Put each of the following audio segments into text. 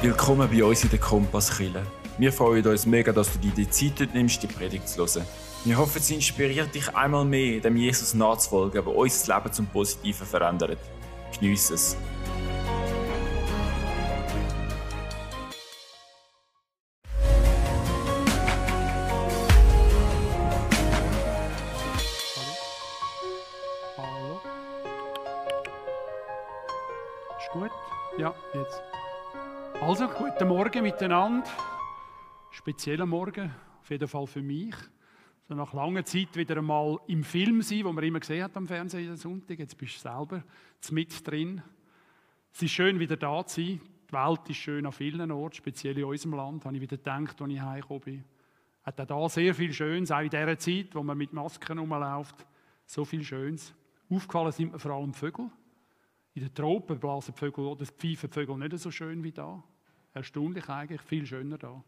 Willkommen bei uns in der Kompasskille. Wir freuen uns mega, dass du dir die Zeit nimmst, die Predigt zu hören. Wir hoffen, sie inspiriert dich einmal mehr, dem Jesus nachzufolgen, der unser Leben zum Positiven verändert. Geniess es. Miteinander. Spezieller Morgen, auf jeden Fall für mich. So nach langer Zeit wieder einmal im Film sein, wo man immer gesehen hat am Fernsehen jeden Sonntag. Jetzt bist du selber mit drin. Es ist schön, wieder da zu sein. Die Welt ist schön an vielen Orten, speziell in unserem Land, habe ich wieder gedacht, als ich heimgekommen bin. Hat auch da sehr viel Schönes, auch in dieser Zeit, wo man mit Masken rumläuft. So viel Schönes. Aufgefallen sind mir vor allem Vögel. In den Tropen blasen Vögel oder pfeifen Vögel nicht so schön wie da. Erstaunlich eigentlich, viel schöner da.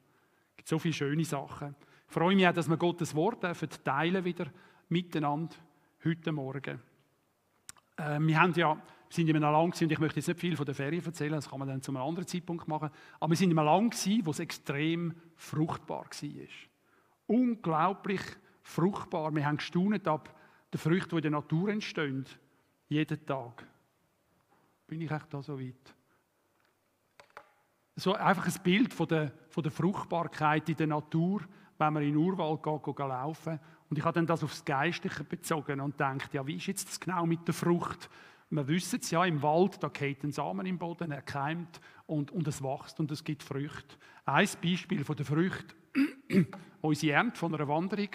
Es gibt so viele schöne Sachen. Ich freue mich auch, dass wir Gottes Wort dürfen teilen wieder miteinander heute Morgen. Äh, wir haben ja, wir sind immer lang gewesen, und ich möchte jetzt nicht viel von der Ferien erzählen, das kann man dann zu einem anderen Zeitpunkt machen, aber wir sind immer lang gewesen, wo es extrem fruchtbar war. Unglaublich fruchtbar. Wir haben gestaunt ab den Früchten, die in der Natur entstehen, jeden Tag. Bin ich echt da so weit? So einfach ein Bild von der, von der Fruchtbarkeit in der Natur, wenn man in den Urwald geht, geht laufen. Und ich habe dann das aufs Geistliche bezogen und denkt, ja, wie ist jetzt das genau mit der Frucht? Wir wissen es ja, im Wald, da geht ein Samen im Boden, er keimt und, und es wächst und es gibt Früchte. Ein Beispiel von der Frucht, unsere Ernte von einer Wanderung,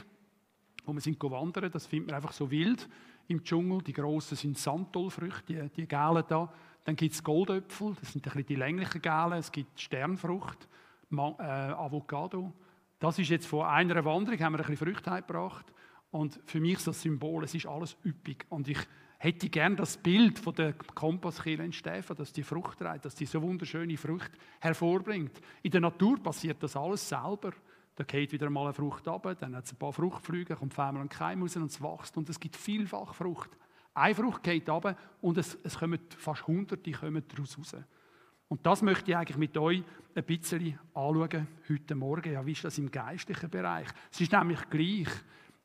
wo wir sind wandern, das findet man einfach so wild im Dschungel. Die grossen sind Santolfrüchte, die, die gelben da. Dann gibt es Goldöpfel, das sind ein die länglichen gelben. Es gibt Sternfrucht, Ma äh, Avocado. Das ist jetzt von einer Wanderung, haben wir ein bisschen Früchte gebracht. Und für mich ist das Symbol, es ist alles üppig. Und ich hätte gern das Bild von der Kompasskirche in Stefan, dass die Frucht trägt, dass die so wunderschöne Frucht hervorbringt. In der Natur passiert das alles selber. Da geht wieder mal eine Frucht ab, dann hat es ein paar Fruchtflüge, kommt einmal ein Keim raus und es wächst und es gibt vielfach Frucht. Eine Frucht geht ab und es, es kommen fast hunderte kommen daraus raus. Und das möchte ich eigentlich mit euch ein bisschen anschauen heute Morgen. Ja, wie ist das im geistlichen Bereich? Es ist nämlich gleich.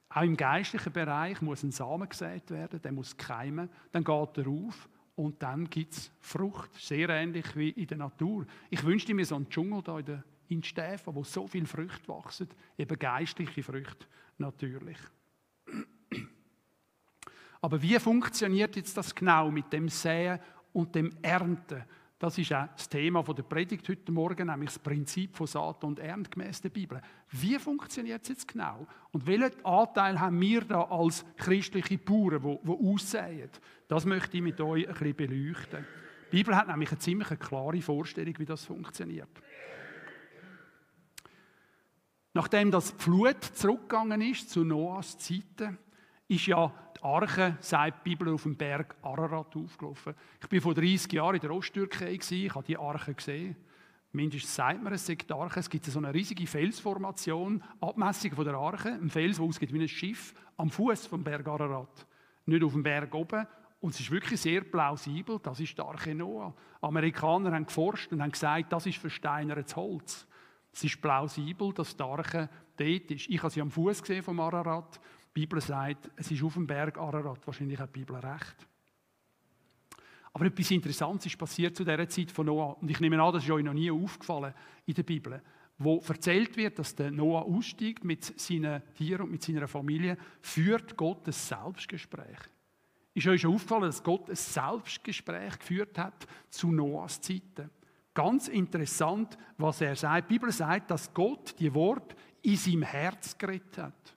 Auch im geistlichen Bereich muss ein Samen gesät werden, der muss keimen, dann geht er auf und dann gibt es Frucht. Sehr ähnlich wie in der Natur. Ich wünschte mir so einen Dschungel da in, der, in Stäfen, wo so viele Früchte wachsen, eben geistliche Früchte natürlich. Aber wie funktioniert jetzt das genau mit dem Säen und dem Ernten? Das ist auch das Thema der Predigt heute Morgen, nämlich das Prinzip von Saat und Ernte gemäß der Bibel. Wie funktioniert es jetzt genau? Und welchen Anteil haben wir da als christliche Bauern, die, die aussäen? Das möchte ich mit euch ein bisschen beleuchten. Die Bibel hat nämlich eine ziemlich klare Vorstellung, wie das funktioniert. Nachdem das Flut zurückgegangen ist zu Noahs Zeiten, ist ja die Arche, sagt die Bibel, auf dem Berg Ararat aufgelaufen. Ich war vor 30 Jahren in der Osttürkei, ich habe die Arche gesehen. Mindestens sagt man, es sei die Arche. Es gibt so eine riesige Felsformation, Abmessung von der Arche, ein Fels, der ausgeht wie ein Schiff, am Fuß vom Berg Ararat. Nicht auf dem Berg oben. Und es ist wirklich sehr plausibel, das ist die Arche Noah. Amerikaner haben geforscht und haben gesagt, das ist versteinertes Holz. Es ist plausibel, dass die Arche dort ist. Ich habe sie am Fuß gesehen vom Ararat. Die Bibel sagt, es ist auf dem Berg Ararat. Wahrscheinlich hat die Bibel recht. Aber etwas Interessantes ist passiert zu dieser Zeit von Noah. Und ich nehme an, das ist euch noch nie aufgefallen in der Bibel. Wo erzählt wird, dass der Noah aussteigt mit seinen Tieren und mit seiner Familie, führt Gott ein Selbstgespräch. Ist euch schon aufgefallen, dass Gott ein Selbstgespräch geführt hat zu Noahs Zeiten? Ganz interessant, was er sagt. Die Bibel sagt, dass Gott die Wort in seinem Herz geredet hat.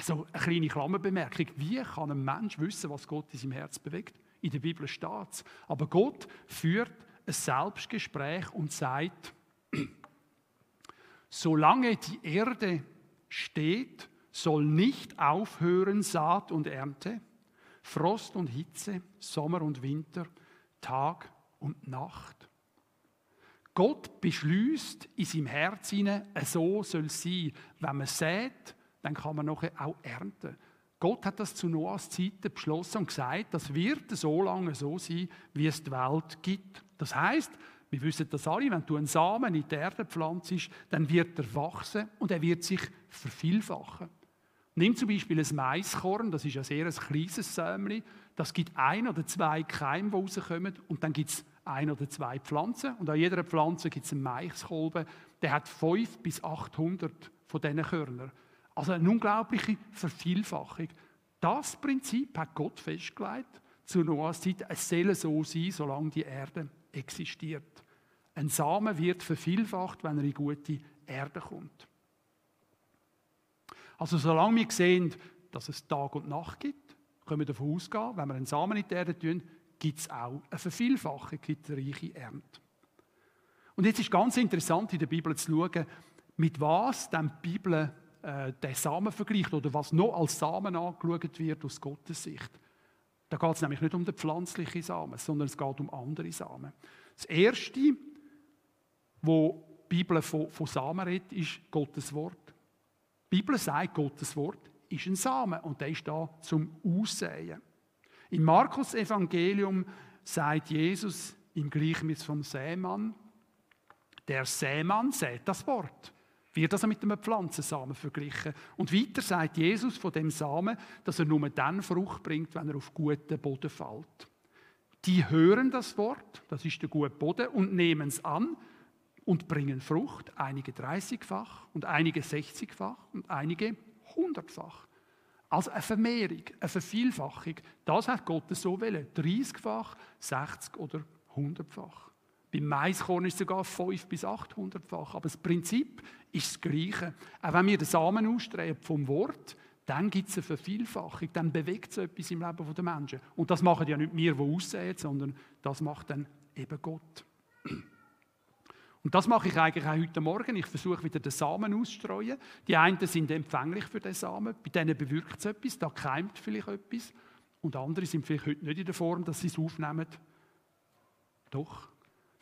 Also eine kleine Klammerbemerkung. Wie kann ein Mensch wissen, was Gott in seinem Herz bewegt? In der Bibel steht es. Aber Gott führt ein Selbstgespräch und sagt, solange die Erde steht, soll nicht aufhören Saat und Ernte, Frost und Hitze, Sommer und Winter, Tag und Nacht. Gott beschließt in seinem Herz so soll es sein. Wenn man sät, dann kann man nachher auch ernten. Gott hat das zu Noahs Zeiten beschlossen und gesagt, das wird so lange so sein, wie es die Welt gibt. Das heißt, Wir wissen das alle, wenn du einen Samen in die Erde pflanzt, dann wird er wachsen und er wird sich vervielfachen. Nimm zum Beispiel ein Maiskorn, das ist ein sehr kleines Sämli, das gibt ein oder zwei Keime, die rauskommen und dann gibt es ein oder zwei Pflanzen und an jeder Pflanze gibt es einen Maiskolben, der hat 5 bis 800 von diesen Körnern. Also eine unglaubliche Vervielfachung. Das Prinzip hat Gott festgelegt zu Noahs Zeit. Es soll so sein, solange die Erde existiert. Ein Samen wird vervielfacht, wenn er in gute Erde kommt. Also solange wir sehen, dass es Tag und Nacht gibt, können wir davon ausgehen, wenn wir einen Samen in die Erde tun, gibt es auch eine Vervielfachung, gibt eine reiche Ernte. Und jetzt ist ganz interessant in der Bibel zu schauen, mit was dann die Bibel äh, den Samen vergleicht oder was noch als Samen angeschaut wird aus Gottes Sicht. Da geht es nämlich nicht um den pflanzlichen Samen, sondern es geht um andere Samen. Das Erste, wo die Bibel von, von Samen redet, ist Gottes Wort. Die Bibel sagt, Gottes Wort ist ein Samen und der ist da zum Aussehen. Im Markus Evangelium sagt Jesus im Gleichnis vom Sämann, der Sämann sät das Wort. Wird also mit einem Pflanzensamen verglichen. Und weiter sagt Jesus von dem Samen, dass er nur dann Frucht bringt, wenn er auf guten Boden fällt. Die hören das Wort, das ist der gute Boden, und nehmen es an und bringen Frucht, einige 30-fach und einige 60-fach und einige 100-fach. Also eine Vermehrung, eine Vervielfachung. Das hat Gott so wollen. 30-fach, 60 oder 100-fach. Beim Maiskorn ist es sogar 5 bis 800-fach. Aber das Prinzip ist das Gleiche. Auch wenn wir den Samen ausstreben vom Wort, dann gibt es eine Vervielfachung, dann bewegt es etwas im Leben der Menschen. Und das machen ja nicht wir, die aussehen, sondern das macht dann eben Gott. Und das mache ich eigentlich auch heute Morgen. Ich versuche wieder den Samen auszustreuen. Die einen sind empfänglich für den Samen, bei denen bewirkt es etwas, da keimt vielleicht etwas. Und andere sind vielleicht heute nicht in der Form, dass sie es aufnehmen. Doch,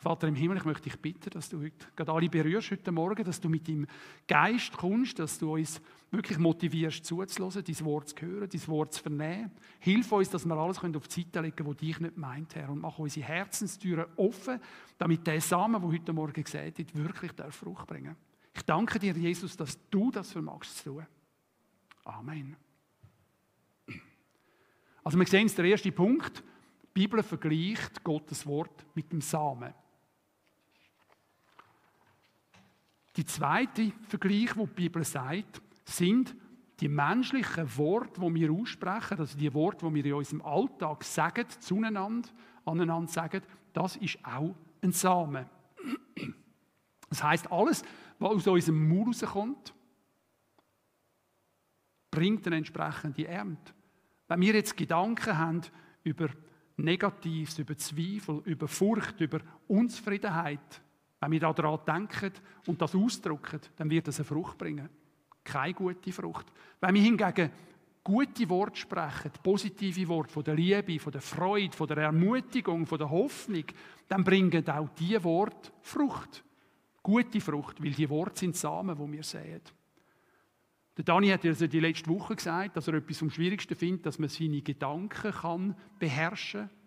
Vater im Himmel, ich möchte dich bitten, dass du heute gerade alle berührst heute Morgen, dass du mit deinem Geist kommst, dass du uns wirklich motivierst zuzulassen, dein Wort zu hören, dein Wort zu vernehmen. Hilf uns, dass wir alles auf die Seite legen können, was dich nicht meint, Herr. Und mach unsere Herzenstüren offen, damit der Samen, der heute Morgen gesät wird, wirklich Frucht bringen Ich danke dir, Jesus, dass du das vermagst zu tun. Amen. Also wir sehen es, der erste Punkt. Die Bibel vergleicht Gottes Wort mit dem Samen. Die zweite Vergleich, wo die Bibel sagt, sind die menschlichen Worte, die wir aussprechen, also die Worte, die wir in unserem Alltag sagen, zueinander, aneinander sagen, das ist auch ein Samen. Das heißt, alles, was aus unserem Mund rauskommt, bringt eine entsprechende Ernte. Wenn wir jetzt Gedanken haben über Negatives, über Zweifel, über Furcht, über Unzufriedenheit, wenn wir daran denken und das ausdrücken, dann wird das eine Frucht bringen. Keine gute Frucht. Wenn wir hingegen gute Worte sprechen, positive Worte von der Liebe, von der Freude, von der Ermutigung, von der Hoffnung, dann bringen auch diese Worte Frucht. Gute Frucht, weil die Worte sind Samen, wo wir sehen. Der Dani hat also die letzte Woche gesagt, dass er etwas am schwierigsten findet, dass man seine Gedanken kann beherrschen kann.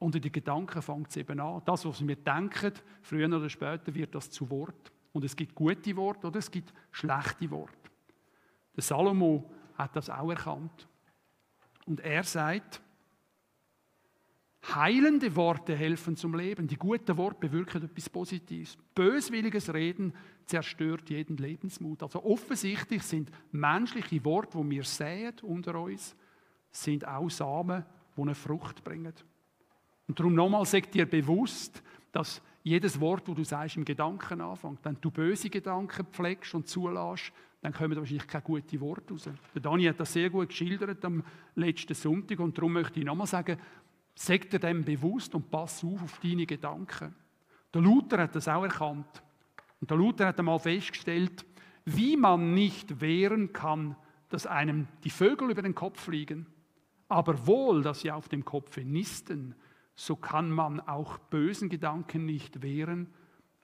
Und in den Gedanken fängt es eben an. Das, was wir denken, früher oder später wird das zu Wort. Und es gibt gute Worte oder es gibt schlechte Worte. Der Salomo hat das auch erkannt. Und er sagt, heilende Worte helfen zum Leben. Die guten Worte bewirken etwas Positives. Böswilliges Reden zerstört jeden Lebensmut. Also offensichtlich sind menschliche Worte, die wir sehen unter uns, sind auch Samen, die eine Frucht bringen. Und darum nochmal, sag dir bewusst, dass jedes Wort, das du sagst, im Gedanken anfängt. Wenn du böse Gedanken pflegst und zulässt, dann kommen wahrscheinlich keine guten Worte raus. Der Dani hat das sehr gut geschildert am letzten Sonntag und darum möchte ich nochmal sagen, sag dir dem bewusst und pass auf auf deine Gedanken. Der Luther hat das auch erkannt. Und der Luther hat einmal festgestellt, wie man nicht wehren kann, dass einem die Vögel über den Kopf fliegen, aber wohl, dass sie auf dem Kopfe nisten so kann man auch bösen Gedanken nicht wehren,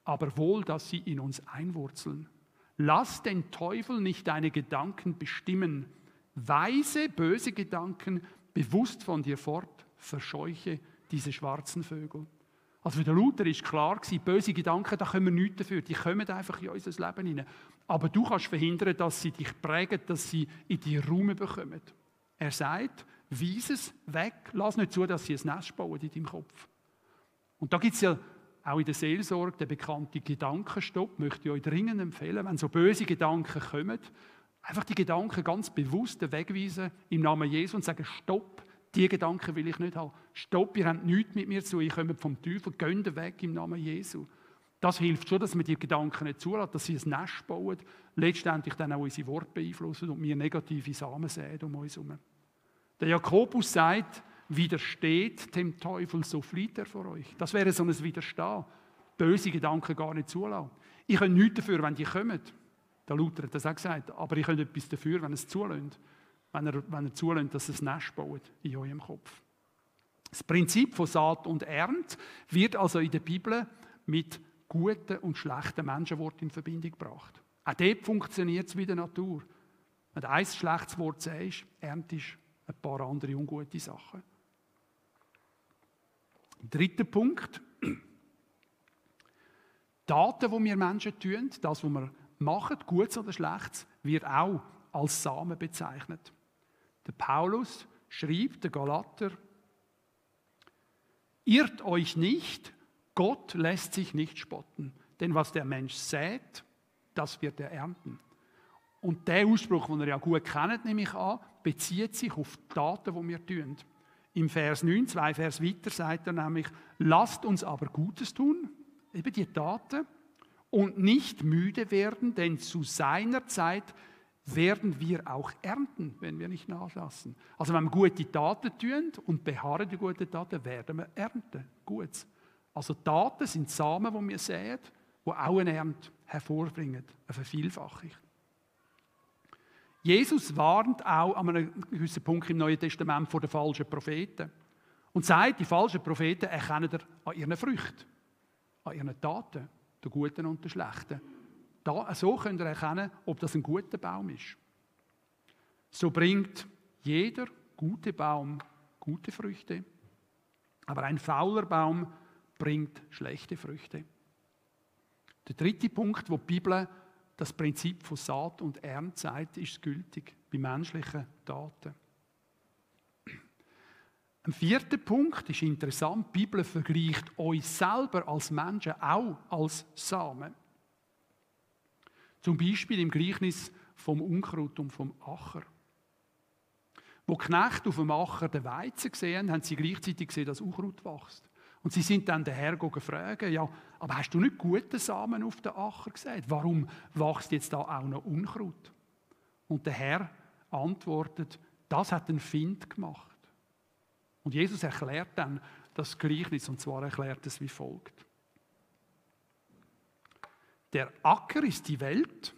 aber wohl, dass sie in uns einwurzeln. Lass den Teufel nicht deine Gedanken bestimmen. Weise böse Gedanken bewusst von dir fort, verscheuche diese schwarzen Vögel. Also für den Luther ist klar gewesen, böse Gedanken, da können wir nichts dafür. Die kommen einfach in unser Leben hinein. Aber du kannst verhindern, dass sie dich prägen, dass sie in die Raum bekommen. Er sagt, weise es weg, lass nicht zu, dass sie ein Nest bauen in deinem Kopf. Und da gibt es ja auch in der Seelsorge den bekannten Gedankenstopp, möchte ich euch dringend empfehlen, wenn so böse Gedanken kommen, einfach die Gedanken ganz bewusst wegweisen im Namen Jesu und sagen, stopp, die Gedanken will ich nicht haben. Stopp, ihr habt nichts mit mir zu, ich komme vom Teufel, geht weg im Namen Jesu. Das hilft schon, dass wir die Gedanken nicht zulassen, dass sie ein Nest bauen, letztendlich dann auch unsere Worte beeinflussen und wir negative Samen sehen um uns herum. Der Jakobus sagt, widersteht dem Teufel, so flieht er vor euch. Das wäre so ein Widerstehen. Böse Gedanken gar nicht zulassen. Ich kann nichts dafür, wenn die kommen. Der Luther hat das auch gesagt. Aber ich kann etwas dafür, wenn es zulässt wenn er, wenn er zulässt, dass es Nest baut in eurem Kopf. Das Prinzip von Saat und Ernte wird also in der Bibel mit guten und schlechten Menschenworten in Verbindung gebracht. Auch dort funktioniert es wie der Natur. Wenn ein schlechtes Wort sagst, erntest ein paar andere ungute Sachen. Dritter Punkt. Daten, die wir Menschen tun, das, was wir machen, Gutes oder Schlechtes, wird auch als Samen bezeichnet. Der Paulus schrieb, der Galater, irrt euch nicht, Gott lässt sich nicht spotten, denn was der Mensch sät, das wird er ernten. Und der Ausspruch, den ihr ja gut kennt, nehme ich an, bezieht sich auf die Taten, die wir tun. Im Vers 9, zwei Vers weiter, sagt er nämlich, lasst uns aber Gutes tun, eben die Taten, und nicht müde werden, denn zu seiner Zeit werden wir auch ernten, wenn wir nicht nachlassen. Also wenn wir gute Taten tun und beharren die guten Taten, werden wir ernten. Gut. Also Taten sind Samen, die wir sehen, die auch eine Ernte hervorbringen, eine Vervielfachung. Jesus warnt auch an einem gewissen Punkt im Neuen Testament vor den falschen Propheten und sagt, die falschen Propheten erkennen er an ihren Früchten, an ihren Taten, der guten und der schlechten. Da, so könnt ihr erkennen, ob das ein guter Baum ist. So bringt jeder gute Baum gute Früchte, aber ein fauler Baum bringt schlechte Früchte. Der dritte Punkt, wo die Bibel das Prinzip von Saat und Ernte sagt, ist gültig bei menschlichen Daten. Ein vierter Punkt ist interessant. Die Bibel vergleicht uns selber als Menschen auch als Samen. Zum Beispiel im Gleichnis vom Unkraut und vom Acher. Wo Knechte auf dem Acher den Weizen gesehen haben, sie gleichzeitig gesehen, dass Unkraut wächst. Und sie sind dann daher fragen, ja, aber hast du nicht gute Samen auf den Acher gesehen? Warum wächst jetzt da auch noch Unkraut? Und der Herr antwortet, das hat ein Find gemacht. Und Jesus erklärt dann das Gleichnis, und zwar erklärt es wie folgt. Der Acker ist die Welt,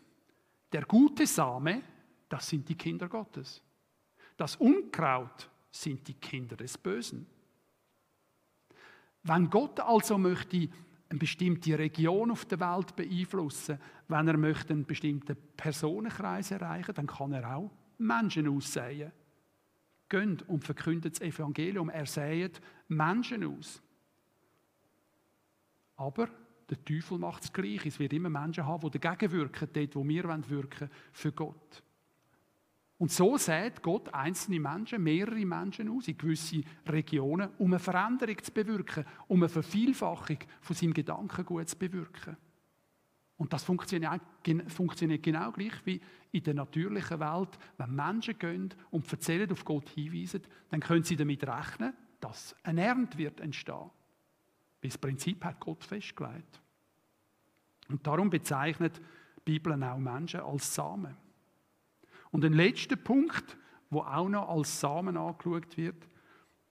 der gute Same, das sind die Kinder Gottes. Das Unkraut sind die Kinder des Bösen. Wenn Gott also möchte eine bestimmte Region auf der Welt beeinflussen, wenn er möchte einen bestimmten Personenkreis erreichen, dann kann er auch Menschen aussäen. Gönnt und verkündet das Evangelium. Er säet Menschen aus. Aber der Teufel macht es gleich. Es wird immer Menschen haben, die dagegen wirken, dort, wo wir wirken für Gott. Und so sät Gott einzelne Menschen, mehrere Menschen aus in gewisse Regionen, um eine Veränderung zu bewirken, um eine Vervielfachung von seinem Gedankengut zu bewirken. Und das funktioniert, genau gleich wie in der natürlichen Welt. Wenn Menschen gehen und erzählen, auf Gott hinweisen, dann können sie damit rechnen, dass eine Ernte wird entstehen. Das Prinzip hat Gott festgelegt. Und darum bezeichnet die Bibel auch Menschen als Samen. Und ein letzter Punkt, wo auch noch als Samen angeschaut wird,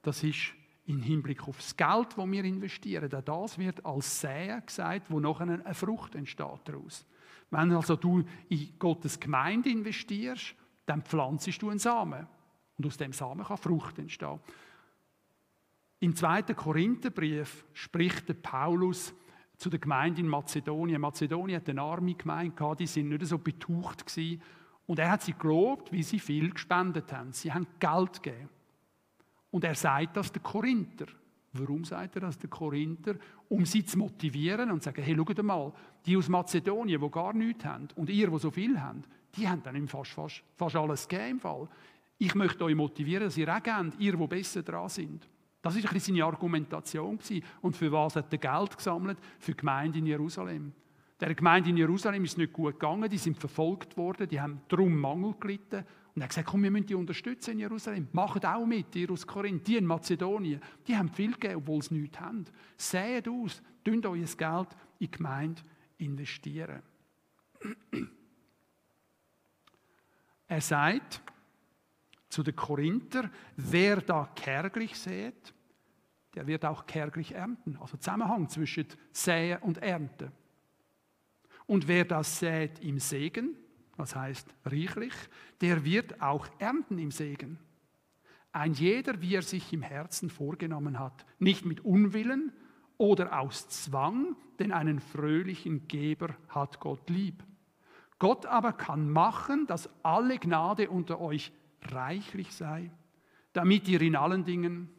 das ist im Hinblick auf das Geld, das wir investieren. Auch das wird als Säen gesagt, wo nachher eine Frucht entsteht daraus. Wenn also du in Gottes Gemeinde investierst, dann pflanzest du einen Samen. Und aus dem Samen kann Frucht entstehen. Im zweiten Korintherbrief spricht Paulus zu der Gemeinde in Mazedonien. Mazedonien hat eine arme Gemeinde die sind nicht so betucht gewesen. Und er hat sie gelobt, wie sie viel gespendet haben. Sie haben Geld gegeben. Und er sagt das den Korinther. Warum sagt er das, der Korinther? Um sie zu motivieren und zu sagen, hey, schaut mal, die aus Mazedonien, die gar nichts haben, und ihr, die so viel habt, die haben dann fast, fast, fast alles gegeben im Fall. Ich möchte euch motivieren, dass ihr auch gebt, ihr, die besser dran sind. Das war seine Argumentation. Und für was hat er Geld gesammelt? Für die Gemeinde in Jerusalem. Der Gemeinde in Jerusalem ist nicht gut gegangen, die sind verfolgt worden, die haben darum Mangel gelitten. Und er hat gesagt, komm, wir müssen die unterstützen in Jerusalem. Macht auch mit, ihr aus Korinth, die in Mazedonien. Die haben viel gegeben, obwohl sie nichts haben. Seht aus, tun euer Geld in die Gemeinde investieren. Er sagt zu den Korinther, wer da kärglich sät, der wird auch kärglich ernten. Also Zusammenhang zwischen Säen und Ernte. Und wer das sät im Segen, das heißt reichlich, der wird auch ernten im Segen. Ein jeder, wie er sich im Herzen vorgenommen hat, nicht mit Unwillen oder aus Zwang, denn einen fröhlichen Geber hat Gott lieb. Gott aber kann machen, dass alle Gnade unter euch reichlich sei, damit ihr in allen Dingen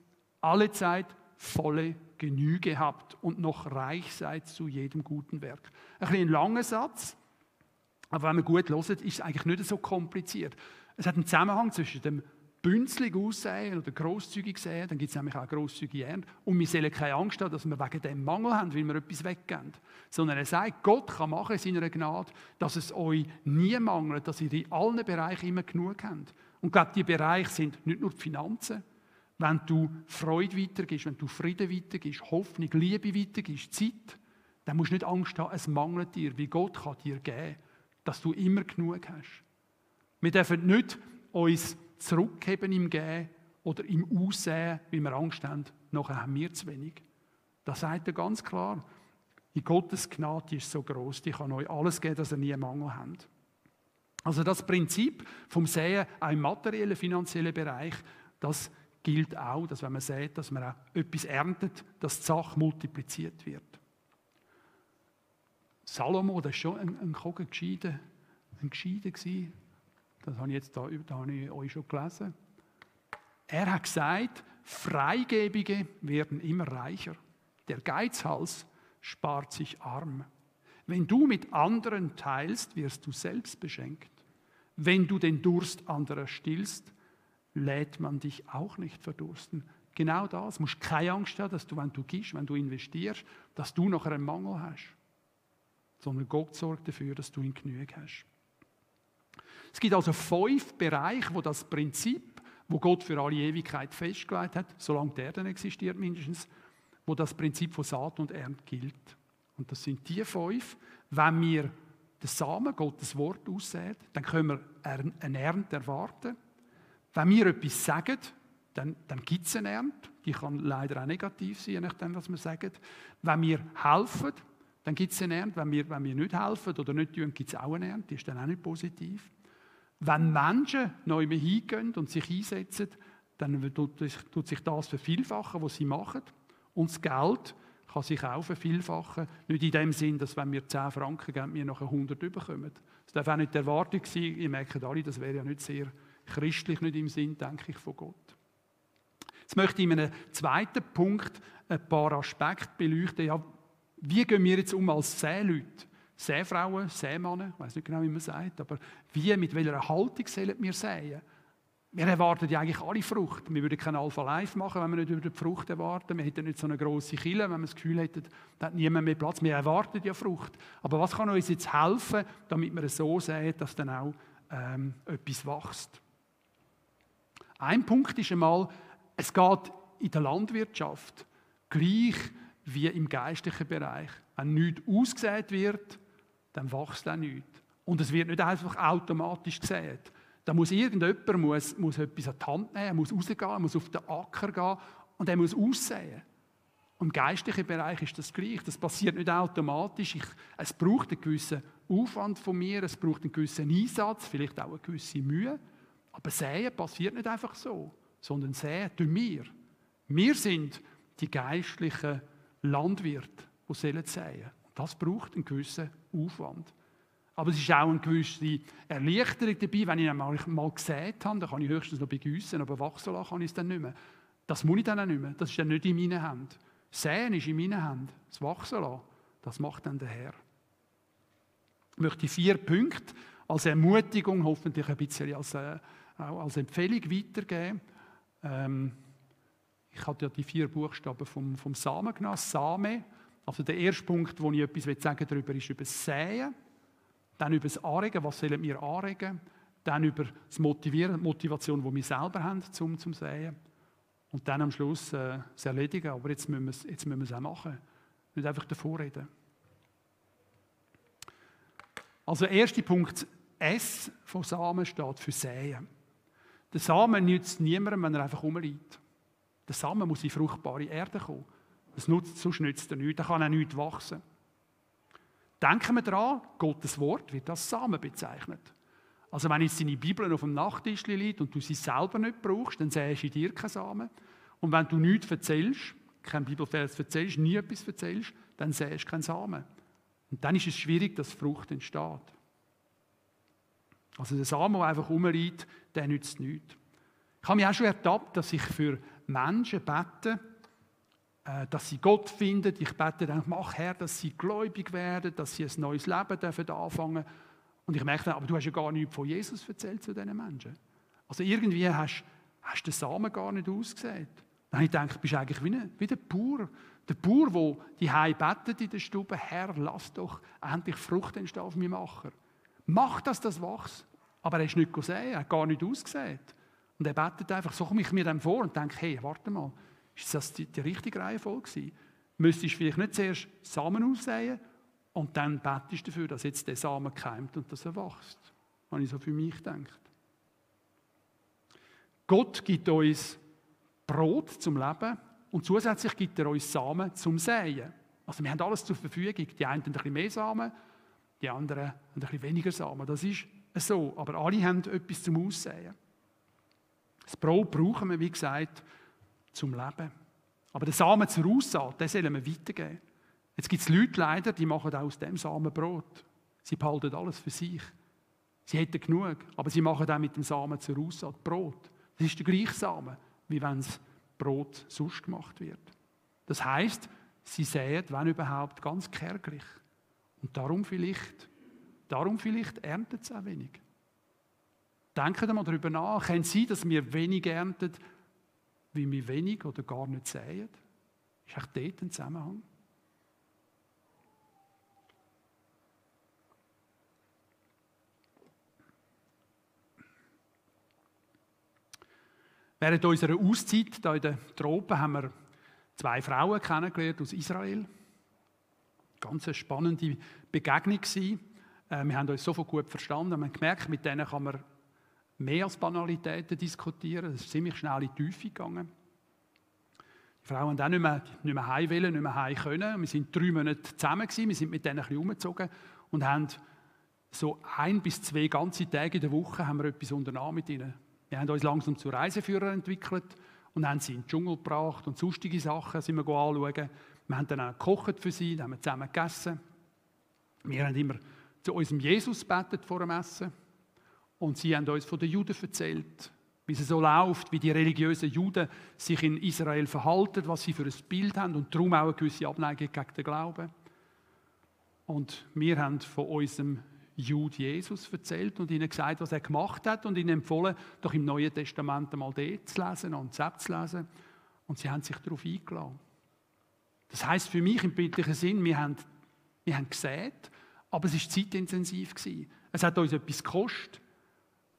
alle Zeit volle Genüge habt und noch reich seid zu jedem guten Werk. Ein, ein langer Satz, aber wenn man gut hört, ist es eigentlich nicht so kompliziert. Es hat einen Zusammenhang zwischen dem bünzlig aussehen oder grosszügig sehen, dann gibt es nämlich auch grosszügige Ernte. Und wir sollen keine Angst haben, dass wir wegen dem Mangel haben, weil wir etwas weggeben. Sondern er sagt, Gott kann machen in seiner Gnade, dass es euch nie mangelt, dass ihr in allen Bereichen immer genug habt. Und glaube, die Bereiche sind nicht nur die Finanzen. Wenn du Freude weitergibst, wenn du Frieden weitergibst, Hoffnung, Liebe weitergibst, Zeit, dann musst du nicht Angst haben, es mangelt dir, wie Gott kann dir geben, dass du immer genug hast. Wir dürfen nicht uns zurückgeben im Gehen oder im Aussehen, weil wir Angst haben, nachher haben wir zu wenig. Das sagt er ganz klar. In Gottes Gnade ist so groß, die kann euch alles geben, dass ihr nie einen Mangel habt. Also das Prinzip vom Sehen auch im materiellen, finanziellen Bereich, das gilt auch, dass wenn man sieht, dass man auch etwas erntet, dass die Sache multipliziert wird. Salomo, das war schon ein, ein Kogen gescheiden, ein Gescheiden gewesen. Das habe ich jetzt da, da habe ich euch schon gelesen. Er hat gesagt, Freigebige werden immer reicher. Der Geizhals spart sich arm. Wenn du mit anderen teilst, wirst du selbst beschenkt. Wenn du den Durst anderer stillst, lädt man dich auch nicht verdursten. Genau das. Du musst keine Angst haben, dass du, wenn du gibst, wenn du investierst, dass du nachher einen Mangel hast. Sondern Gott sorgt dafür, dass du ihn genügend hast. Es gibt also fünf Bereiche, wo das Prinzip, wo Gott für alle Ewigkeit festgelegt hat, solange der dann existiert mindestens, wo das Prinzip von Saat und Ernte gilt. Und das sind die fünf. Wenn wir den Samen, Gottes Wort aussehen, dann können wir eine Ernte erwarten. Wenn wir etwas sagen, dann, dann gibt es eine Ernte. Die kann leider auch negativ sein, je nachdem, was wir sagen. Wenn wir helfen, dann gibt es eine Ernte. Wenn wir, wenn wir nicht helfen oder nicht tun, gibt es auch eine Ernte. Die ist dann auch nicht positiv. Wenn Menschen neu hingehen und sich einsetzen, dann tut sich das vervielfachen, was sie machen. Und das Geld kann sich auch vervielfachen. Nicht in dem Sinn, dass wenn wir 10 Franken geben, wir nachher 100 bekommen. Das darf auch nicht die Erwartung sein. Ihr merkt alle, das wäre ja nicht sehr christlich, nicht im Sinn, denke ich, von Gott. Jetzt möchte ich in einem zweiten Punkt ein paar Aspekte beleuchten. Ja, wie gehen wir jetzt um als Seeleute? Seefrauen, Seemänner, ich weiß nicht genau, wie man sagt, aber wie, mit welcher Haltung sollen wir säen? Wir erwarten ja eigentlich alle Frucht. Wir würden kein Alpha Live machen, wenn wir nicht über die Frucht erwarten. Wir hätten nicht so eine grosse Kille, wenn wir das Gefühl hätten, da hat niemand mehr Platz. Wir erwarten ja Frucht. Aber was kann uns jetzt helfen, damit wir es so sehen, dass dann auch ähm, etwas wächst? Ein Punkt ist einmal, es geht in der Landwirtschaft gleich wie im geistlichen Bereich. Wenn nichts ausgesät wird, dann wächst auch nichts. Und es wird nicht einfach automatisch gesät. Da muss irgendjemand muss, muss etwas an die Hand nehmen, muss rausgehen, muss auf den Acker gehen und er muss aussehen. Und im geistlichen Bereich ist das gleich. Das passiert nicht automatisch. Ich, es braucht einen gewissen Aufwand von mir, es braucht einen gewissen Einsatz, vielleicht auch eine gewisse Mühe. Aber Säen passiert nicht einfach so, sondern Säen tun wir. Wir sind die geistlichen Landwirte, die säen sollen. Das braucht einen gewissen Aufwand. Aber es ist auch eine gewisse Erleichterung dabei, wenn ich einmal mal gesät habe, dann kann ich höchstens noch begüssen, aber wachsen lassen kann ich es dann nicht mehr. Das muss ich dann auch nicht mehr. Das ist dann nicht in meinen Händen. Säen ist in meinen Händen. Das Wachsen lassen, das macht dann der Herr. Ich möchte vier Punkte als Ermutigung, hoffentlich ein bisschen als, äh, auch als Empfehlung weitergeben. Ähm, ich habe ja die vier Buchstaben vom, vom Samen genommen. Same. Also der erste Punkt, wo ich etwas sagen darüber ist über das Säen. Dann über das Anregen, was sollen wir anregen? Dann über das Motivieren, die Motivation, die wir selber haben zum, zum Säen. Und dann am Schluss äh, das Erledigen. Aber jetzt müssen, wir es, jetzt müssen wir es auch machen. Nicht einfach davor reden. Also der erste Punkt, S von Samen steht für Säen. Der Samen nützt niemandem, wenn er einfach rumliegt. Der Samen muss in fruchtbare Erde kommen. Das nutzt, sonst nützt er nichts, da kann auch nichts wachsen. Denken wir daran, Gottes Wort wird als Samen bezeichnet. Also wenn jetzt deine Bibel auf dem Nachttisch liegt und du sie selber nicht brauchst, dann sähst du in dir keinen Samen. Und wenn du nichts erzählst, kein Bibelvers erzählst, nie etwas erzählst, dann sähst du keinen Samen. Und dann ist es schwierig, dass Frucht entsteht. Also der Samen, der einfach rumliegt, der nützt nichts. Ich habe mich auch schon ertappt, dass ich für Menschen bete, äh, dass sie Gott finden. Ich bete dann, mach Herr, dass sie gläubig werden, dass sie ein neues Leben dürfen anfangen Und ich merke dann, aber du hast ja gar nichts von Jesus erzählt zu diesen Menschen. Also irgendwie hast du den Samen gar nicht ausgesät. Dann habe ich gedacht, bist eigentlich wie, eine, wie der Bauer. Der Bauer, der die Hause betet in der Stube, Herr, lass doch endlich Frucht entstehen auf meinem Acher. Mach, dass das wächst. Aber er ist nicht gesehen, er hat gar nicht ausgesät. Und er betet einfach, so komme ich mir dann vor und denke, hey, warte mal, ist das die, die richtige Reihenfolge gewesen? Du vielleicht nicht zuerst Samen aussehen und dann betest du dafür, dass jetzt der Samen keimt und dass er wächst. Habe ich so für mich gedacht. Gott gibt uns Brot zum Leben und zusätzlich gibt er uns Samen zum Säen. Also wir haben alles zur Verfügung. Die einen haben ein bisschen mehr Samen, die anderen haben ein bisschen weniger Samen. Das ist so, aber alle haben etwas zum Aussehen. Das Brot brauchen wir, wie gesagt, zum Leben. Aber den Samen zur Aussaat, den sollen wir weitergeben. Jetzt gibt es Leute leider, die machen aus dem Samen Brot. Sie behalten alles für sich. Sie hätten genug, aber sie machen auch mit dem Samen zur Aussaat Brot. Das ist der gleiche Samen, wie wenn es Brot sonst gemacht wird. Das heißt, sie säen, wenn überhaupt, ganz kärglich. Und darum vielleicht, darum vielleicht erntet es auch wenig. Denken mal darüber nach. Kann es sein, dass wir wenig ernten, wie wir wenig oder gar nicht säen? Ist auch dort ein Zusammenhang? Während unserer Auszeit hier in den Tropen haben wir zwei Frauen kennengelernt aus Israel. Ganz eine spannende Begegnung gewesen. Äh, wir haben uns sofort gut verstanden. Wir haben gemerkt, mit denen kann man mehr als Banalitäten diskutieren. Es ist ziemlich schnell in die Tiefe gegangen. Die Frauen haben auch nicht mehr, heim wollen, nicht mehr heim können. Wir sind drei Monate zusammen gewesen. Wir sind mit denen umgezogen und haben so ein bis zwei ganze Tage in der Woche haben wir etwas unternommen mit ihnen. Wir haben uns langsam zu Reiseführer entwickelt und haben sie in den Dschungel gebracht und sonstige Sachen sind wir anschauen. Wir haben dann auch gekocht für sie, dann haben wir zusammen gegessen. Wir haben immer zu unserem Jesus betet vor dem Essen. Und sie haben uns von den Juden erzählt, wie es so läuft, wie die religiösen Juden sich in Israel verhalten, was sie für ein Bild haben und darum auch eine gewisse Abneigung gegen den Glauben. Und wir haben von unserem Jude Jesus erzählt und ihnen gesagt, was er gemacht hat und ihnen empfohlen, doch im Neuen Testament einmal dort zu lesen und selbst zu lesen. Und sie haben sich darauf eingeladen. Das heißt für mich im bildlichen Sinn, wir haben, wir haben gesät, aber es war zeitintensiv. Gewesen. Es hat uns etwas gekostet.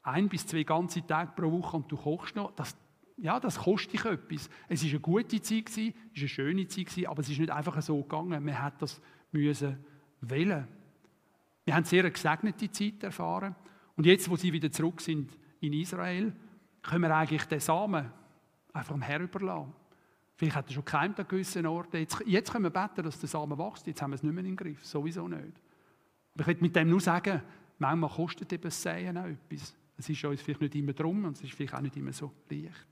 Ein bis zwei ganze Tage pro Woche und du kochst noch. Das, ja, das kostet dich etwas. Es war eine gute Zeit, es war eine schöne Zeit, aber es ist nicht einfach so gegangen. Man hat das müssen wählen. Wir haben sehr eine gesegnete Zeit erfahren. Und jetzt, wo sie wieder zurück sind in Israel, können wir eigentlich den Samen einfach dem Herrn überlassen. Vielleicht hat er schon keimt an gewissen Orten. Jetzt, jetzt können wir beten, dass der Samen wächst. Jetzt haben wir es nicht mehr im Griff. Sowieso nicht. Aber ich will mit dem nur sagen, manchmal kostet eben das Säen auch etwas. Es ist uns vielleicht nicht immer drum und es ist vielleicht auch nicht immer so leicht.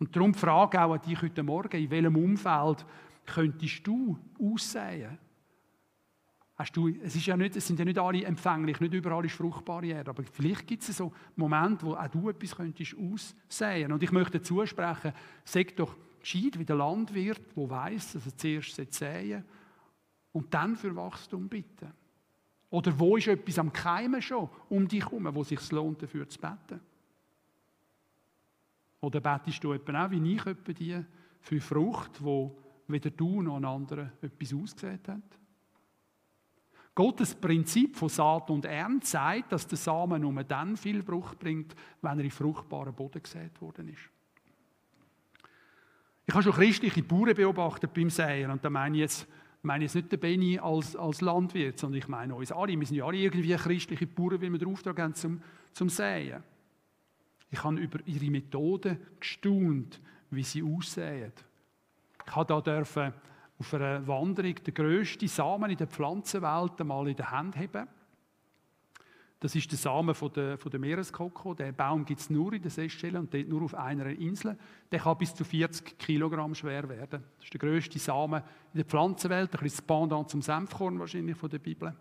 Und darum Frage auch an dich heute Morgen, in welchem Umfeld könntest du aussehen? Hast du, es, ist ja nicht, es sind ja nicht alle empfänglich, nicht überall ist Fruchtbarriere, aber vielleicht gibt es so Momente, wo auch du etwas könntest aussehen. Und ich möchte zusprechen, sag doch gescheit wie der Landwirt, der weiß, dass er zuerst säen und dann für Wachstum bitten. Oder wo ist etwas am Keimen schon um dich herum, wo es sich lohnt, dafür zu beten? Oder betest du etwa auch, wie ich etwa die, für Frucht, wo weder du noch ein anderer etwas ausgesehen hat? Gottes Prinzip von Saat und Ernte sagt, dass der Samen nur dann viel Frucht bringt, wenn er in fruchtbaren Boden gesät worden ist. Ich habe schon christliche Bauern beobachtet beim Säen und da meine ich jetzt, meine jetzt nicht den Benny als, als Landwirt, sondern ich meine uns alle. Wir sind ja alle irgendwie christliche Bauern, weil wir den Auftrag haben zum, zum Säen. Ich habe über ihre Methoden gestaunt, wie sie aussehen. Ich habe da dürfen auf einer Wanderung den grössten Samen in der Pflanzenwelt einmal in der Hand haben. Das ist der Samen von der, von der Meereskoko. Der Baum gibt es nur in den Seychellen und dort nur auf einer Insel. Der kann bis zu 40 Kilogramm schwer werden. Das ist der grösste Samen in der Pflanzenwelt. Ein bisschen das Pendant zum Senfkorn wahrscheinlich von der Bibel.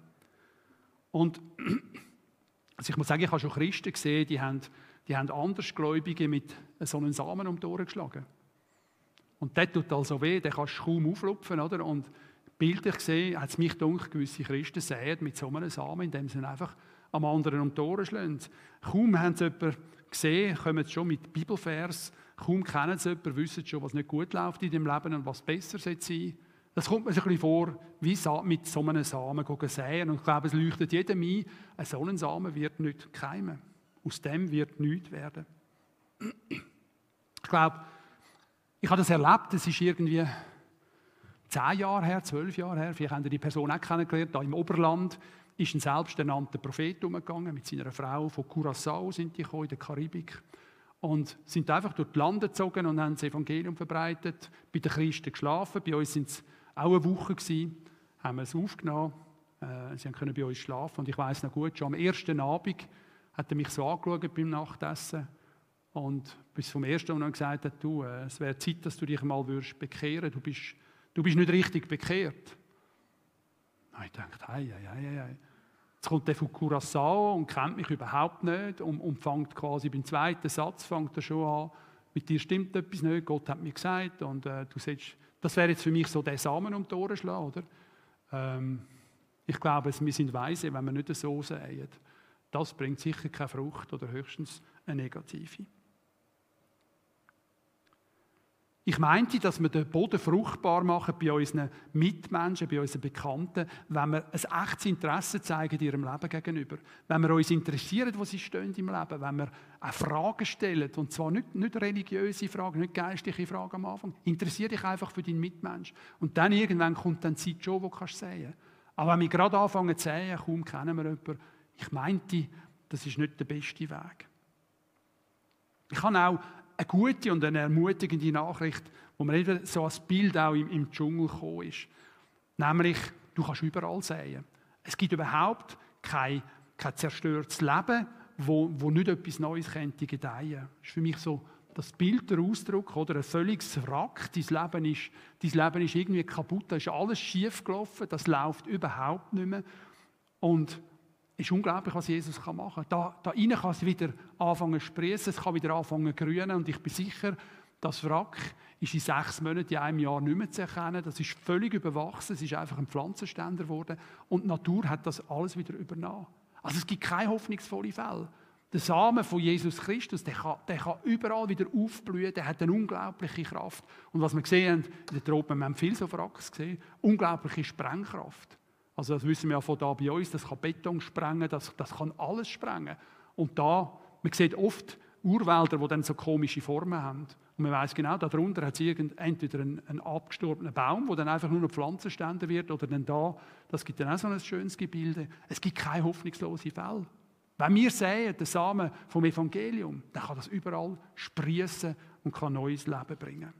Und also ich muss sagen, ich habe schon Christen gesehen, die haben, die haben Andersgläubige mit so einem Samen um die Ohren geschlagen. Und der tut also weh, den kannst du kaum auflupfen, oder? Und bildlich gesehen hat es mich gedacht, gewisse Christen sehen mit so einem Samen, indem sie einfach am anderen um die Ohren schlagen. Kaum haben sie jemanden gesehen, kommen sie schon mit Bibelvers, kaum kennen sie jemanden, wissen schon, was nicht gut läuft in dem Leben und was besser sein sollte. Das kommt mir ein bisschen vor, wie mit so einem Samen säen. Und ich glaube, es leuchtet jedem ein, ein so ein Samen wird nicht keimen. Aus dem wird nichts werden. Ich glaube, ich habe das erlebt, das ist irgendwie zehn Jahre her, zwölf Jahre her, vielleicht haben Sie die Person auch kennengelernt, da im Oberland ist ein selbsternannter Prophet umgegangen mit seiner Frau von Curaçao sind die gekommen, in der Karibik. Und sind einfach durch die Lande gezogen und haben das Evangelium verbreitet, bei den Christen geschlafen, bei uns sind es auch eine Woche gewesen, haben wir es aufgenommen, äh, sie können bei uns schlafen. Und ich weiß noch gut, schon am ersten Abend hat er mich so angeschaut beim Nachtessen. Und bis vom ersten Mal gesagt hat, du, äh, es wäre Zeit, dass du dich mal würdest bekehren. Du bist, du bist nicht richtig bekehrt. Und ich dachte, hei, hei, hei, hei. Jetzt kommt der von Curaçao und kennt mich überhaupt nicht und, und fängt quasi beim zweiten Satz fängt er schon an, mit dir stimmt etwas nicht, Gott hat mir gesagt und äh, du sagst, das wäre jetzt für mich so der Samen um die Ohren schlagen, oder? Ähm, ich glaube, wir sind weise, wenn wir nicht so säen. Das bringt sicher keine Frucht oder höchstens eine negative. Ich meinte, dass wir den Boden fruchtbar machen bei unseren Mitmenschen, bei unseren Bekannten, wenn wir ein echtes Interesse zeigen ihrem Leben gegenüber. Wenn wir uns interessieren, wo sie stehen im Leben. Wenn wir auch Fragen stellen. Und zwar nicht, nicht religiöse Fragen, nicht geistliche Fragen am Anfang. Interessiere dich einfach für deinen Mitmensch. Und dann irgendwann kommt dann die Zeit schon, wo du kannst sehen. Aber wenn wir gerade anfangen zu sehen, kaum kennen wir jemanden. Ich meinte, das ist nicht der beste Weg. Ich habe auch eine gute und eine ermutigende Nachricht, wo mir eben so als Bild auch im, im Dschungel gekommen ist. Nämlich, du kannst überall säen. Es gibt überhaupt kein, kein zerstörtes Leben, wo, wo nicht etwas Neues könnte gedeihen. Das ist für mich so das Bild, der Ausdruck, oder ein völliges Wrack. Dein Leben ist, dein Leben ist irgendwie kaputt, da ist alles schief gelaufen, das läuft überhaupt nicht mehr. Und ist unglaublich, was Jesus machen kann. Da, da innen kann es wieder anfangen zu sprießen, es kann wieder anfangen zu grünen und ich bin sicher, das Wrack ist in sechs Monaten, in einem Jahr nicht mehr zu erkennen. Das ist völlig überwachsen, es ist einfach ein Pflanzenständer geworden und die Natur hat das alles wieder übernommen. Also es gibt keine hoffnungsvolle Fälle. Der Samen von Jesus Christus, der kann, der kann überall wieder aufblühen, der hat eine unglaubliche Kraft. Und was wir gesehen haben, in den Tropen, wir haben viel so Wracks gesehen, unglaubliche Sprengkraft. Also das wissen wir ja von da bei uns, das kann Beton sprengen, das, das kann alles sprengen. Und da, man sieht oft Urwälder, die dann so komische Formen haben. Und man weiß genau, darunter hat es entweder einen, einen abgestorbenen Baum, der dann einfach nur noch Pflanzenstände wird, oder dann da, das gibt dann auch so ein schönes Gebilde. Es gibt keine hoffnungslose Fälle. Wenn wir sehen, den Samen vom Evangelium, dann kann das überall sprießen und kann neues Leben bringen.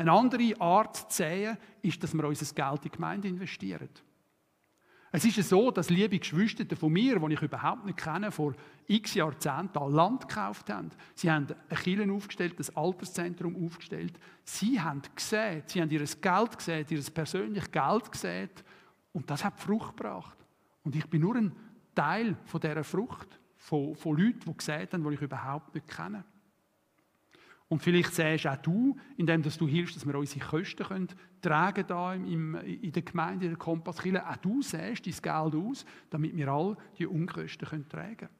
Eine andere Art zu sehen, ist, dass wir unser Geld in die Gemeinde investieren. Es ist ja so, dass liebe Geschwister von mir, die ich überhaupt nicht kenne, vor x Jahrzehnten Land gekauft haben. Sie haben eine Kirche aufgestellt, ein Alterszentrum aufgestellt. Sie haben gesehen, sie haben ihr Geld gesehen, ihr persönliches Geld gesehen und das hat Frucht gebracht. Und ich bin nur ein Teil von dieser Frucht, von, von Leuten, die gesehen haben, die ich überhaupt nicht kenne. Und vielleicht siehst auch du, indem du hilfst, dass wir unsere Kosten können tragen da in der Gemeinde, in der Kompasskirche, auch du siehst dein Geld aus, damit wir all die Unkosten können tragen können.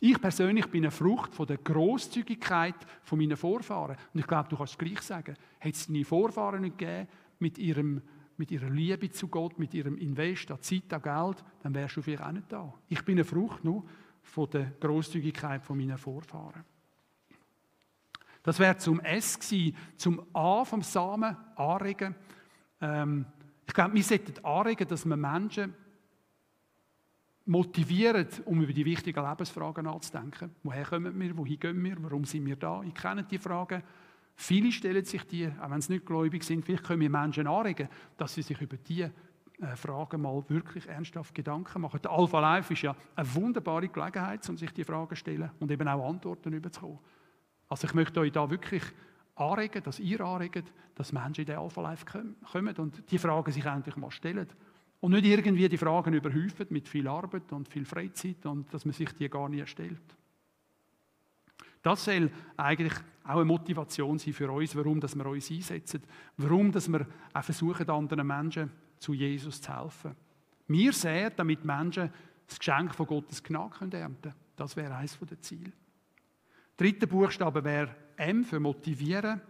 Ich persönlich bin eine Frucht von der Großzügigkeit von meinen Vorfahren. Und ich glaube, du kannst es gleich sagen. Hätte es deine Vorfahren nicht gegeben, mit, ihrem, mit ihrer Liebe zu Gott, mit ihrem Invest an Zeit, an Geld, dann wärst du vielleicht auch nicht da. Ich bin eine Frucht nur von der Großzügigkeit von meinen Vorfahren. Das wäre zum S gewesen, zum A vom Samen anregen. Ähm, ich glaube, wir sollten anregen, dass wir Menschen motivieren, um über die wichtigen Lebensfragen nachzudenken. Woher kommen wir? Wohin gehen wir? Warum sind wir da? Ich kenne die Fragen. Viele stellen sich die, auch wenn sie nicht gläubig sind. Vielleicht können wir Menschen anregen, dass sie sich über diese äh, Fragen mal wirklich ernsthaft Gedanken machen. Der Alpha Life ist ja eine wunderbare Gelegenheit, um sich die Fragen zu stellen und eben auch Antworten überzukommen. Also ich möchte euch da wirklich anregen, dass ihr anregt, dass Menschen in den Alpha Life kommen und die Fragen sich endlich mal stellen. Und nicht irgendwie die Fragen überhäufen mit viel Arbeit und viel Freizeit und dass man sich die gar nicht stellt. Das soll eigentlich auch eine Motivation sein für uns, warum dass wir uns einsetzen, warum dass wir auch versuchen, anderen Menschen zu Jesus zu helfen. Wir sehen, damit Menschen das Geschenk von Gottes Gnade ernten können. Das wäre eines der Ziele. Dritter Buchstabe wäre M für motivieren.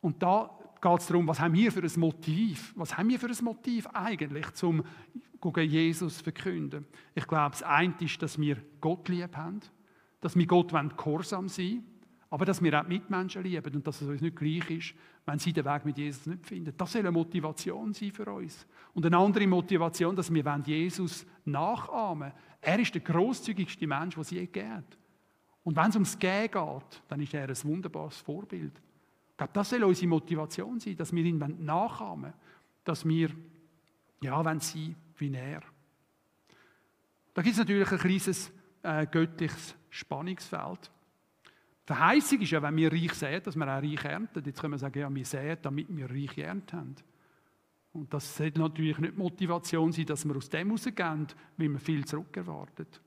Und da geht es darum, was haben wir für ein Motiv? Was haben wir für ein Motiv eigentlich, um Jesus zu verkünden? Ich glaube, das eine ist, dass wir Gott lieb haben, dass wir Gott gehorsam sein wollen, aber dass wir auch Mitmenschen lieben und dass es uns nicht gleich ist, wenn sie den Weg mit Jesus nicht finden. Das soll eine Motivation sein für uns. Und eine andere Motivation, dass wir Jesus nachahmen wollen. Er ist der großzügigste Mensch, den es je gibt. Und wenn es ums Gehen geht, dann ist er ein wunderbares Vorbild. Ich glaube, das soll unsere Motivation sein, dass wir ihn nachahmen dass wir, ja, wenn sie wie er. Da gibt es natürlich ein kleines äh, göttliches Spannungsfeld. Verheißung ist ja, wenn wir reich sehen, dass wir auch reich ernten. Jetzt können wir sagen, ja, wir sehen, damit wir reich ernten haben. Und das sollte natürlich nicht Motivation sein, dass wir aus dem rausgehen, weil wir viel zurückerwartet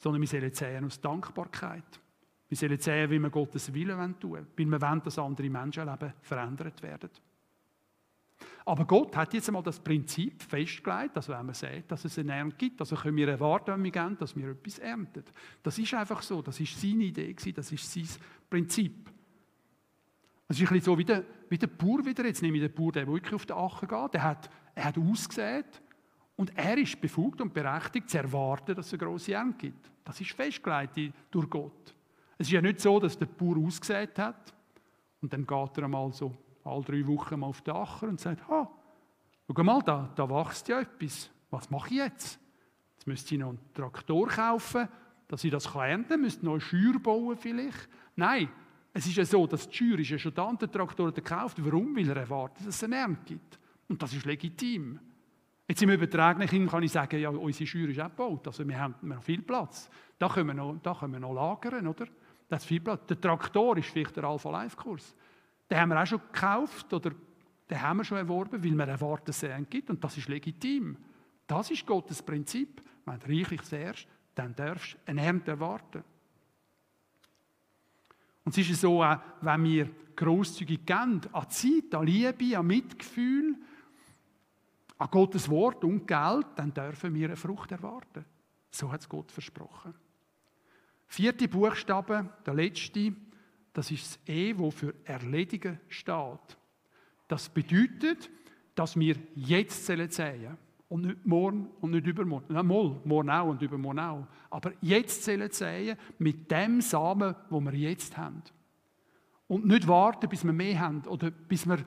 sondern wir sollen sehen aus Dankbarkeit. Wir sollen sehen, wie wir Gottes Willen tun wollen, weil wir wollen, dass andere Menschenleben verändert werden. Aber Gott hat jetzt einmal das Prinzip festgelegt, dass wenn man sieht, dass es eine Ernte gibt, also können wir erwarten, wenn wir gehen, dass wir etwas ernten. Das ist einfach so, das ist seine Idee, das ist sein Prinzip. Es ist ein bisschen so wie der, wie der Bauer wieder, jetzt nehme ich den Bauer, der wirklich auf den Acher geht, der hat, er hat ausgesät, und er ist befugt und berechtigt zu erwarten, dass es eine grosse Ernte gibt. Das ist festgelegt durch Gott. Es ist ja nicht so, dass der Bauer ausgesät hat und dann geht er einmal so alle drei Wochen mal auf den Acher und sagt, ah, schau mal, da, da wächst ja etwas. Was mache ich jetzt? Jetzt müsste ich noch einen Traktor kaufen, dass ich das ernten kann. Müsste noch eine Schür bauen vielleicht. Nein, es ist ja so, dass die Schür ist ja schon da und der Traktor hat gekauft. Warum? Weil er erwartet, dass es eine Ernte gibt. Und das ist legitim. Jetzt im übertragenen kann ich sagen, ja, unsere Schür ist auch gebaut, also wir haben noch viel Platz. Da können wir noch, da können wir noch lagern, oder? Das ist viel Platz. Der Traktor ist vielleicht der Alpha-Life-Kurs. Den haben wir auch schon gekauft oder den haben wir schon erworben, weil wir erwarten, dass es gibt und das ist legitim. Das ist Gottes Prinzip. Wenn du reichlich säst, dann darfst du eine Ernte erwarten. Und es ist so, auch, wenn wir grosszügig geben, an Zeit, an Liebe, an Mitgefühl, an Gottes Wort und Geld, dann dürfen wir eine Frucht erwarten. So hat es Gott versprochen. Vierte Buchstabe, der letzte, das ist das E, wo für erledigen steht. Das bedeutet, dass wir jetzt säen und nicht morgen und nicht übermorgen. Na, mal, morgen auch und übermorgen auch. Aber jetzt säen mit dem Samen, wo wir jetzt haben. Und nicht warten, bis wir mehr haben oder bis wir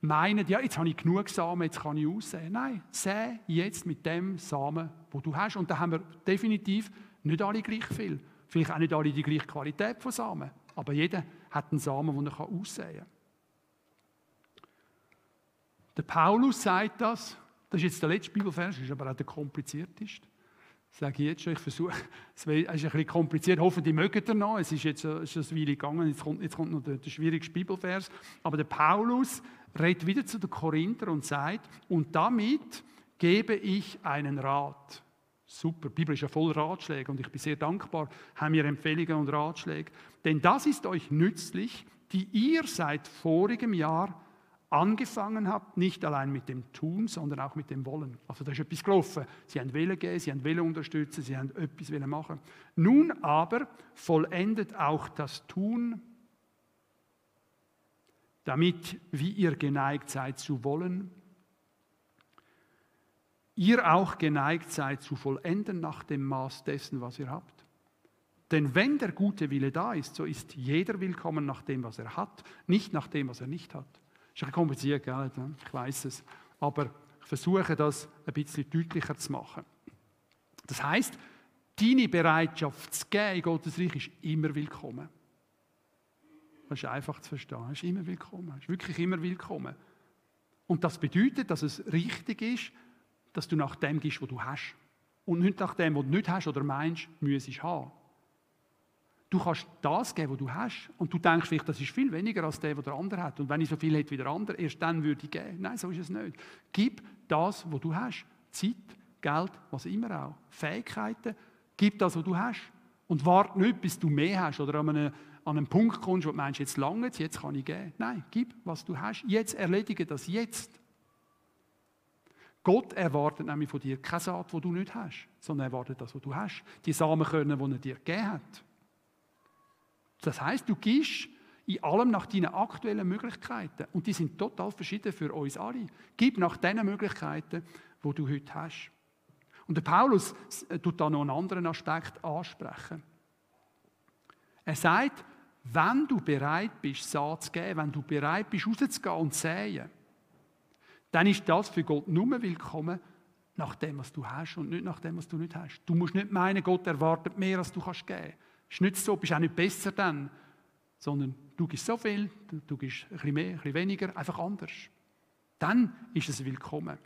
meinen, ja, jetzt habe ich genug Samen, jetzt kann ich aussehen. Nein, säh jetzt mit dem Samen, wo du hast. Und da haben wir definitiv nicht alle gleich viel. Vielleicht auch nicht alle die gleiche Qualität von Samen. Aber jeder hat einen Samen, den er aussehen kann. Der Paulus sagt das Das ist jetzt der letzte Bibelvers, ist aber auch der komplizierteste. Das sage ich jetzt schon, ich versuche, es ist ein bisschen kompliziert, hoffentlich mögt ihr noch, es ist jetzt ist eine Weile gegangen, jetzt kommt, jetzt kommt noch der, der schwierigste Bibelvers, aber der Paulus redet wieder zu den Korinther und sagt, und damit gebe ich einen Rat. Super, die Bibel ist ja voll Ratschläge und ich bin sehr dankbar, haben wir Empfehlungen und Ratschläge. Denn das ist euch nützlich, die ihr seit vorigem Jahr angefangen habt, nicht allein mit dem Tun, sondern auch mit dem Wollen. Also da ist etwas gelaufen. Sie haben Wille gehen, sie haben Wille unterstützen, sie haben etwas Wille machen. Nun aber vollendet auch das Tun, damit, wie ihr geneigt seid zu wollen, ihr auch geneigt seid zu vollenden nach dem Maß dessen, was ihr habt. Denn wenn der gute Wille da ist, so ist jeder willkommen nach dem, was er hat, nicht nach dem, was er nicht hat. Das ist kompliziert, gell? ich weiß es. Aber ich versuche das ein bisschen deutlicher zu machen. Das heißt, deine Bereitschaft zu geben in Gottes Reich ist immer willkommen. Das ist einfach zu verstehen. Das ist immer willkommen. Das ist wirklich immer willkommen. Und das bedeutet, dass es richtig ist, dass du nach dem gehst, was du hast. Und nicht nach dem, was du nicht hast oder meinst, müsstest haben. Du kannst das geben, was du hast. Und du denkst vielleicht, das ist viel weniger als der, was der andere hat. Und wenn ich so viel hätte wie der andere, erst dann würde ich geben. Nein, so ist es nicht. Gib das, was du hast. Zeit, Geld, was immer auch. Fähigkeiten. Gib das, was du hast. Und warte nicht, bis du mehr hast oder an einen, an einen Punkt kommst, wo du meinst, jetzt lange jetzt kann ich geben. Nein, gib, was du hast. Jetzt erledige das jetzt. Gott erwartet nämlich von dir keine Saat, die du nicht hast, sondern er erwartet das, was du hast. Die Samenkörner, die er dir gegeben hat. Das heißt, du gibst in allem nach deinen aktuellen Möglichkeiten. Und die sind total verschieden für uns alle. Gib nach den Möglichkeiten, die du heute hast. Und der Paulus äh, tut da noch einen anderen Aspekt ansprechen. Er sagt, wenn du bereit bist, Saat zu geben, wenn du bereit bist, rauszugehen und zu säen, dann ist das für Gott nur willkommen nach dem, was du hast und nicht nach dem, was du nicht hast. Du musst nicht meinen, Gott erwartet mehr, als du kannst geben. Ist nicht so, bist auch nicht besser dann, sondern du gibst so viel, du gibst ein bisschen mehr, ein bisschen weniger, einfach anders. Dann ist es willkommen.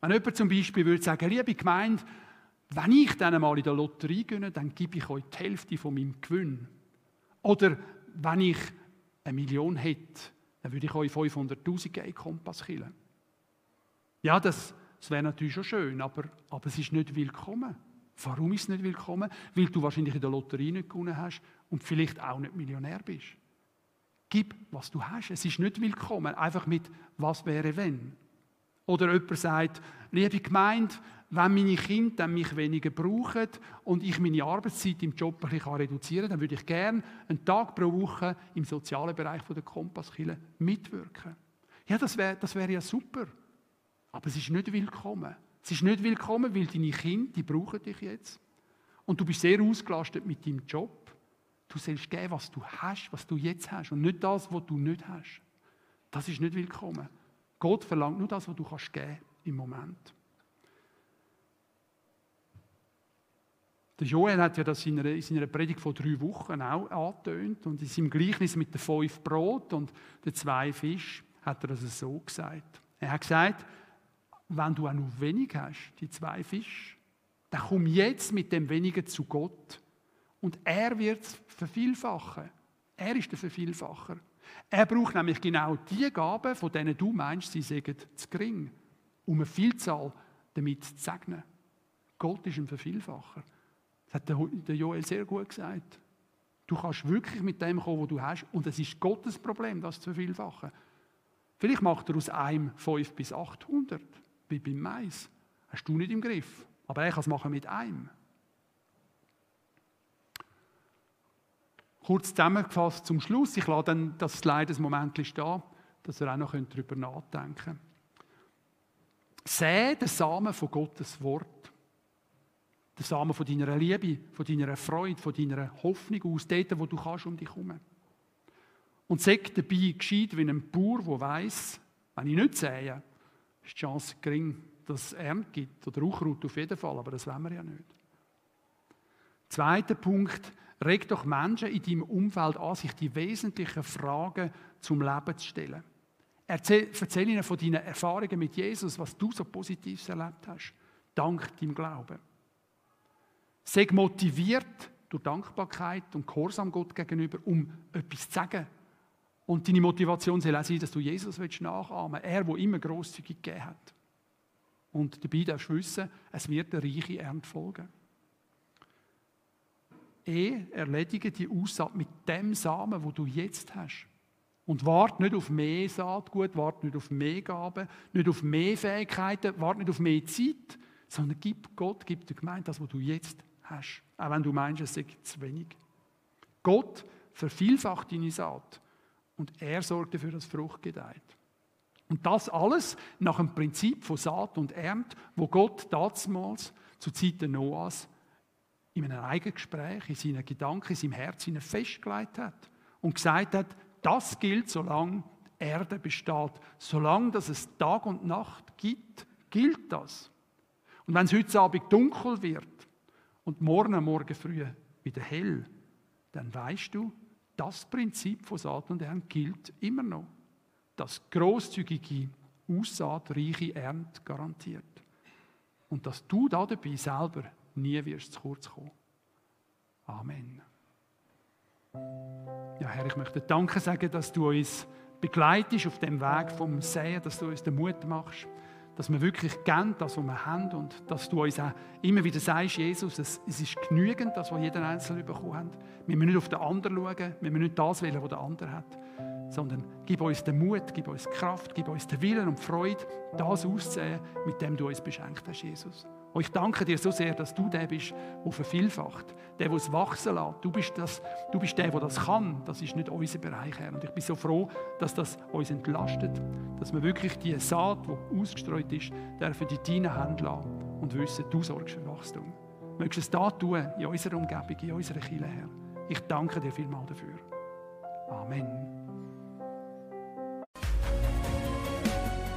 Wenn jemand zum Beispiel würde sagen, liebe Gemeinde, wenn ich dann einmal in der Lotterie gewinne, dann gebe ich euch die Hälfte von meinem Gewinn. Oder wenn ich eine Million hätte, dann würde ich euch 500'000 geben, Kompass killen. Ja, das, das wäre natürlich schon schön, aber, aber es ist nicht willkommen. Warum ist es nicht willkommen? Weil du wahrscheinlich in der Lotterie nicht gewonnen hast und vielleicht auch nicht Millionär bist. Gib, was du hast. Es ist nicht willkommen, einfach mit «was wäre wenn?». Oder jemand sagt, liebe Gemeinde, wenn meine Kinder mich weniger brauchen und ich meine Arbeitszeit im Job ein bisschen reduzieren kann, dann würde ich gerne einen Tag pro Woche im sozialen Bereich der Kompasskille mitwirken. Ja, das wäre das wär ja super. Aber es ist nicht willkommen. Es ist nicht willkommen, weil deine Kinder, die brauchen dich jetzt. Und du bist sehr ausgelastet mit deinem Job. Du sollst geben, was du hast, was du jetzt hast und nicht das, was du nicht hast. Das ist nicht willkommen. Gott verlangt nur das, was du kannst geben im Moment. Der Joel hat ja das in seiner, in seiner Predigt vor drei Wochen auch angetönt und in seinem Gleichnis mit den fünf Brot und den zwei Fisch hat er das so gesagt. Er hat gesagt, wenn du auch noch wenig hast, die zwei Fische, dann komm jetzt mit dem Wenigen zu Gott und er wird es vervielfachen. Er ist der Vervielfacher. Er braucht nämlich genau die Gaben, von denen du meinst, sie seien zu gering, um eine Vielzahl damit zu segnen. Gott ist ein Vervielfacher. Das hat der Joel sehr gut gesagt. Du kannst wirklich mit dem kommen, was du hast, und es ist Gottes Problem, das zu vervielfachen. Vielleicht macht er aus einem 5 bis 800, wie beim Mais. Hast du nicht im Griff. Aber er kann es machen mit einem. Kurz zusammengefasst zum Schluss. Ich lade dann das Slide ein Moment stehen, dass ihr auch noch darüber nachdenken könnt. Säh den Samen von Gottes Wort. Den Samen von deiner Liebe, von deiner Freude, von deiner Hoffnung aus, dort, wo du kannst um dich herum. Und sag dabei gescheit wie ein Bauer, der weiss, wenn ich nicht sähe, ist die Chance gering, dass es Ernte gibt. Oder Unkraut auf jeden Fall, aber das wollen wir ja nicht. Zweiter Punkt, reg doch Menschen in deinem Umfeld an, sich die wesentlichen Fragen zum Leben zu stellen. Erzähl, erzähl ihnen von deinen Erfahrungen mit Jesus, was du so Positives erlebt hast, dank deinem Glauben. Sei motiviert durch Dankbarkeit und Gehorsam Gott gegenüber, um etwas zu sagen. Und deine Motivation soll auch sein, dass du Jesus nachahmen willst. Er, der immer grosszügig gegeben hat. Und dabei darfst du wissen, es wird eine reiche Ernte folgen. Eh erledige die Aussaat mit dem Samen, wo du jetzt hast. Und warte nicht auf mehr Saatgut, warte nicht auf mehr Gaben, nicht auf mehr Fähigkeiten, warte nicht auf mehr Zeit, sondern gib Gott, gib der Gemeinde das, was du jetzt hast. Auch wenn du meinst, es sei zu wenig. Gott vervielfacht deine Saat und er sorgt dafür, dass Frucht gedeiht. Und das alles nach dem Prinzip von Saat und Ernte, wo Gott damals zu Zeiten Noahs in einem eigenen Gespräch, in seinen Gedanken, in seinem Herzen festgelegt hat und gesagt hat, das gilt, solange die Erde besteht. Solange dass es Tag und Nacht gibt, gilt das. Und wenn es heute Abend dunkel wird und morgen morgen früh wieder hell, dann weißt du, das Prinzip von Saat und Ernte gilt immer noch. Das großzügige Aussaat reiche Ernte garantiert. Und dass du da dabei selber nie wirst zu kurz kommen. Amen. Ja, Herr, ich möchte Danke sagen, dass du uns begleitest auf dem Weg vom Sehen, dass du uns den Mut machst, dass wir wirklich gern das, was wir haben und dass du uns auch immer wieder sagst, Jesus, es, es ist genügend, das, was jeder Einzelne bekommen hat. Wir müssen nicht auf den anderen schauen, wir müssen nicht das wählen, was der andere hat, sondern gib uns den Mut, gib uns Kraft, gib uns den Willen und Freude, das auszusehen, mit dem du uns beschenkt hast, Jesus. Und ich danke dir so sehr, dass du der bist, der vervielfacht, der, der es wachsen lässt. Du bist, das, du bist der, der das kann. Das ist nicht unser Bereich, Herr. Und ich bin so froh, dass das uns entlastet, dass wir wirklich die Saat, die ausgestreut ist, dürfen in deine Hände lassen und wissen, du sorgst für Wachstum. Möchtest du es da tun, in unserer Umgebung, in unserer Kirche, Herr. Ich danke dir vielmals dafür. Amen.